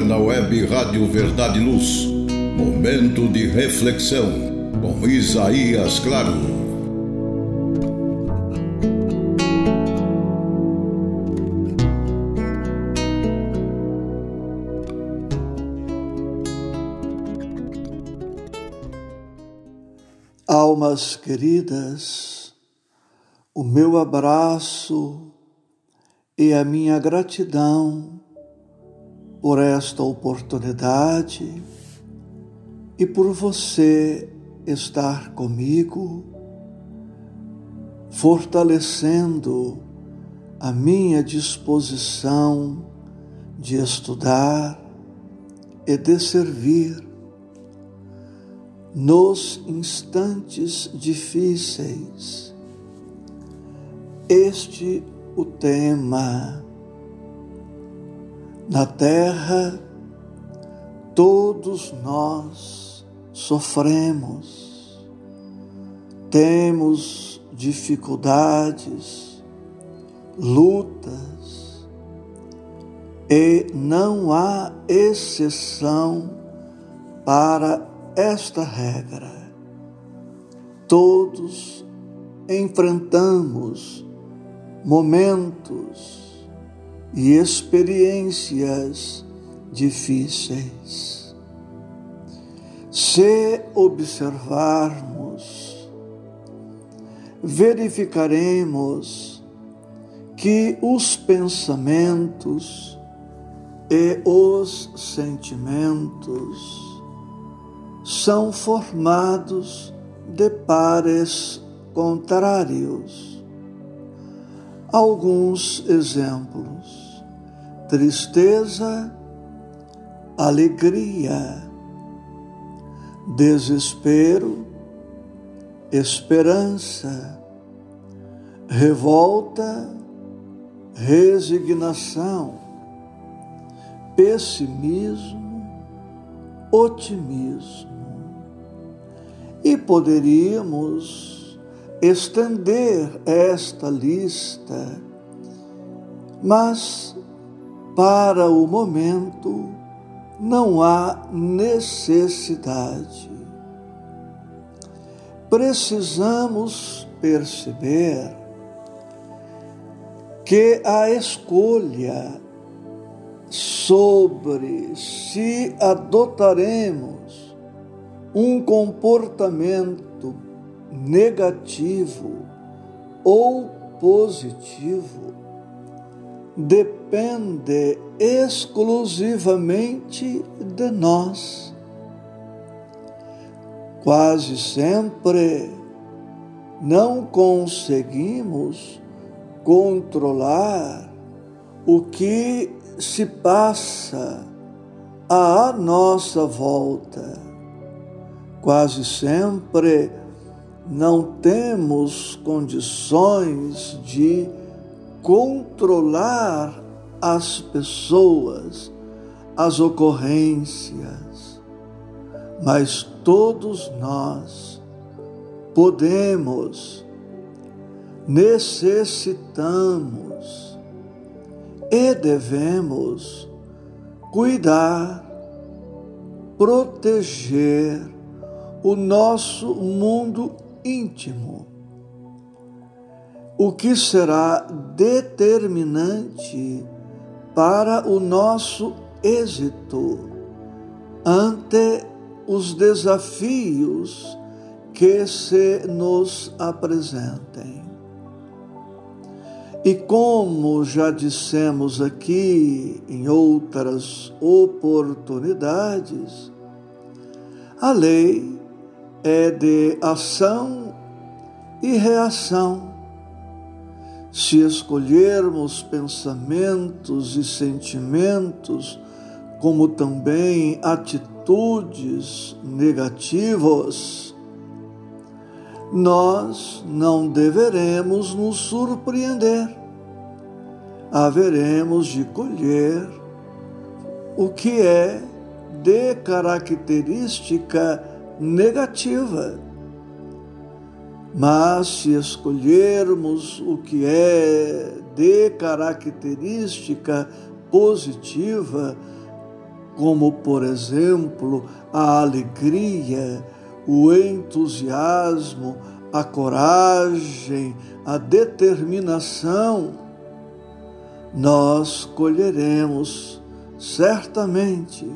agora na web Rádio Verdade e Luz. Momento de reflexão com Isaías Claro. Almas queridas, o meu abraço e a minha gratidão por esta oportunidade e por você estar comigo, fortalecendo a minha disposição de estudar e de servir nos instantes difíceis. Este o tema na terra, todos nós sofremos, temos dificuldades, lutas, e não há exceção para esta regra. Todos enfrentamos momentos e experiências difíceis. Se observarmos, verificaremos que os pensamentos e os sentimentos são formados de pares contrários. Alguns exemplos tristeza, alegria, desespero, esperança, revolta, resignação, pessimismo, otimismo. E poderíamos estender esta lista, mas para o momento, não há necessidade. Precisamos perceber que a escolha sobre se adotaremos um comportamento negativo ou positivo depende exclusivamente de nós. Quase sempre não conseguimos controlar o que se passa à nossa volta. Quase sempre não temos condições de controlar as pessoas, as ocorrências, mas todos nós podemos, necessitamos e devemos cuidar, proteger o nosso mundo íntimo o que será determinante para o nosso êxito ante os desafios que se nos apresentem. E como já dissemos aqui em outras oportunidades, a lei é de ação e reação se escolhermos pensamentos e sentimentos, como também atitudes negativas, nós não deveremos nos surpreender. Haveremos de colher o que é de característica negativa. Mas se escolhermos o que é de característica positiva, como, por exemplo, a alegria, o entusiasmo, a coragem, a determinação, nós colheremos certamente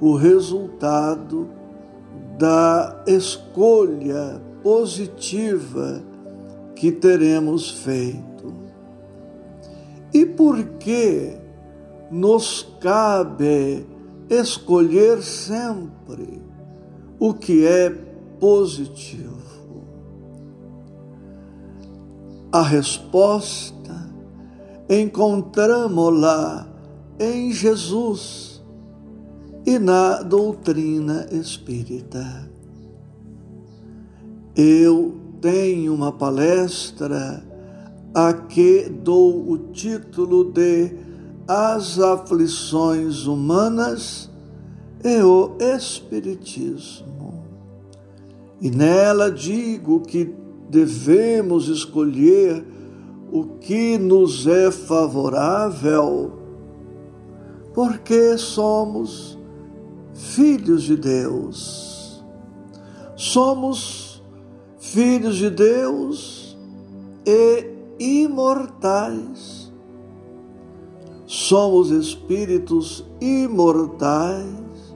o resultado da escolha positiva que teremos feito. E por que nos cabe escolher sempre o que é positivo? A resposta encontramos-la em Jesus e na doutrina espírita. Eu tenho uma palestra a que dou o título de As Aflições Humanas e o Espiritismo. E nela digo que devemos escolher o que nos é favorável, porque somos filhos de Deus. Somos filhos de Deus e imortais. Somos espíritos imortais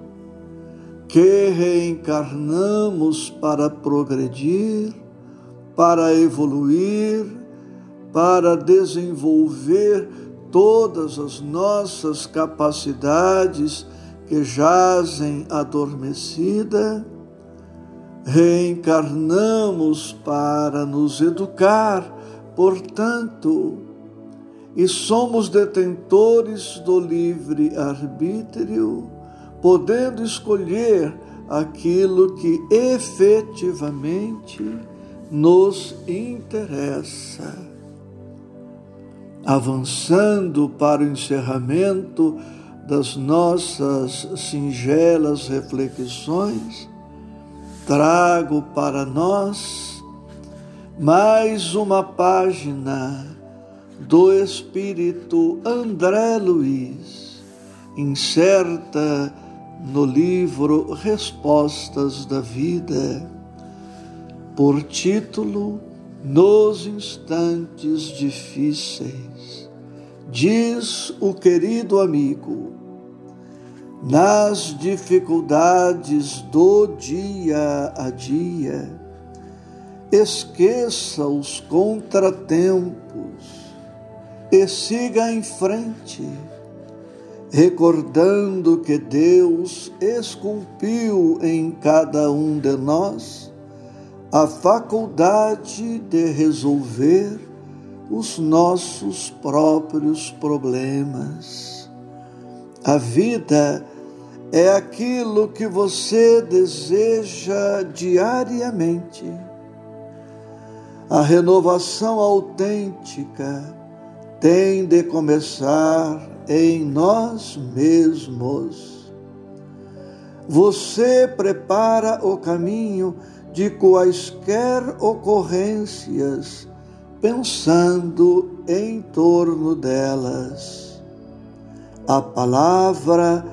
que reencarnamos para progredir, para evoluir, para desenvolver todas as nossas capacidades que jazem adormecida, reencarnamos para nos educar, portanto, e somos detentores do livre arbítrio, podendo escolher aquilo que efetivamente nos interessa. Avançando para o encerramento das nossas singelas reflexões, trago para nós mais uma página do Espírito André Luiz, incerta no livro Respostas da Vida, por título Nos Instantes Difíceis. Diz o querido amigo, nas dificuldades do dia a dia, esqueça os contratempos e siga em frente, recordando que Deus esculpiu em cada um de nós a faculdade de resolver os nossos próprios problemas. A vida é aquilo que você deseja diariamente. A renovação autêntica tem de começar em nós mesmos. Você prepara o caminho de quaisquer ocorrências, pensando em torno delas. A palavra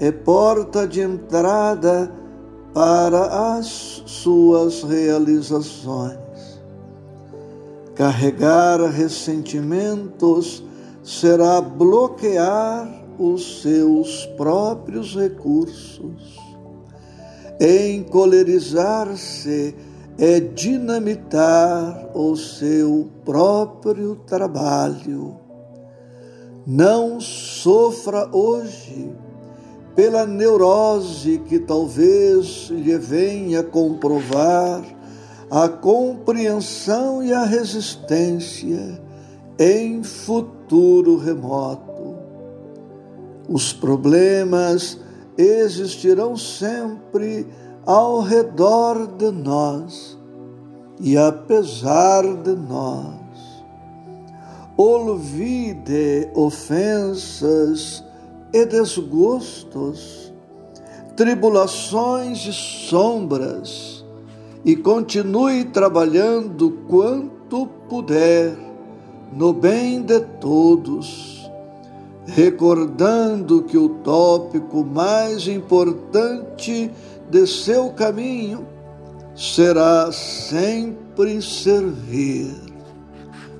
é porta de entrada para as suas realizações. Carregar ressentimentos será bloquear os seus próprios recursos. Encolerizar-se é dinamitar o seu próprio trabalho. Não sofra hoje pela neurose que talvez lhe venha comprovar a compreensão e a resistência em futuro remoto. Os problemas existirão sempre ao redor de nós e apesar de nós. Olvide ofensas e desgostos, tribulações e sombras, e continue trabalhando quanto puder no bem de todos recordando que o tópico mais importante de seu caminho será sempre servir.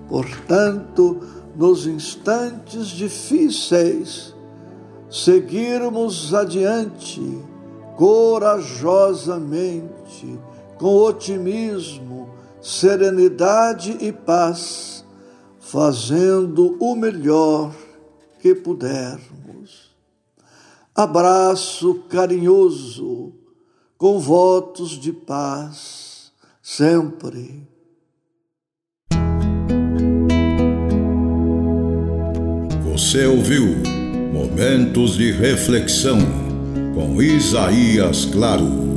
Portanto, nos instantes difíceis, seguirmos adiante corajosamente, com otimismo, serenidade e paz, fazendo o melhor que pudermos. Abraço carinhoso, com votos de paz, sempre. Você ouviu Momentos de Reflexão com Isaías Claro.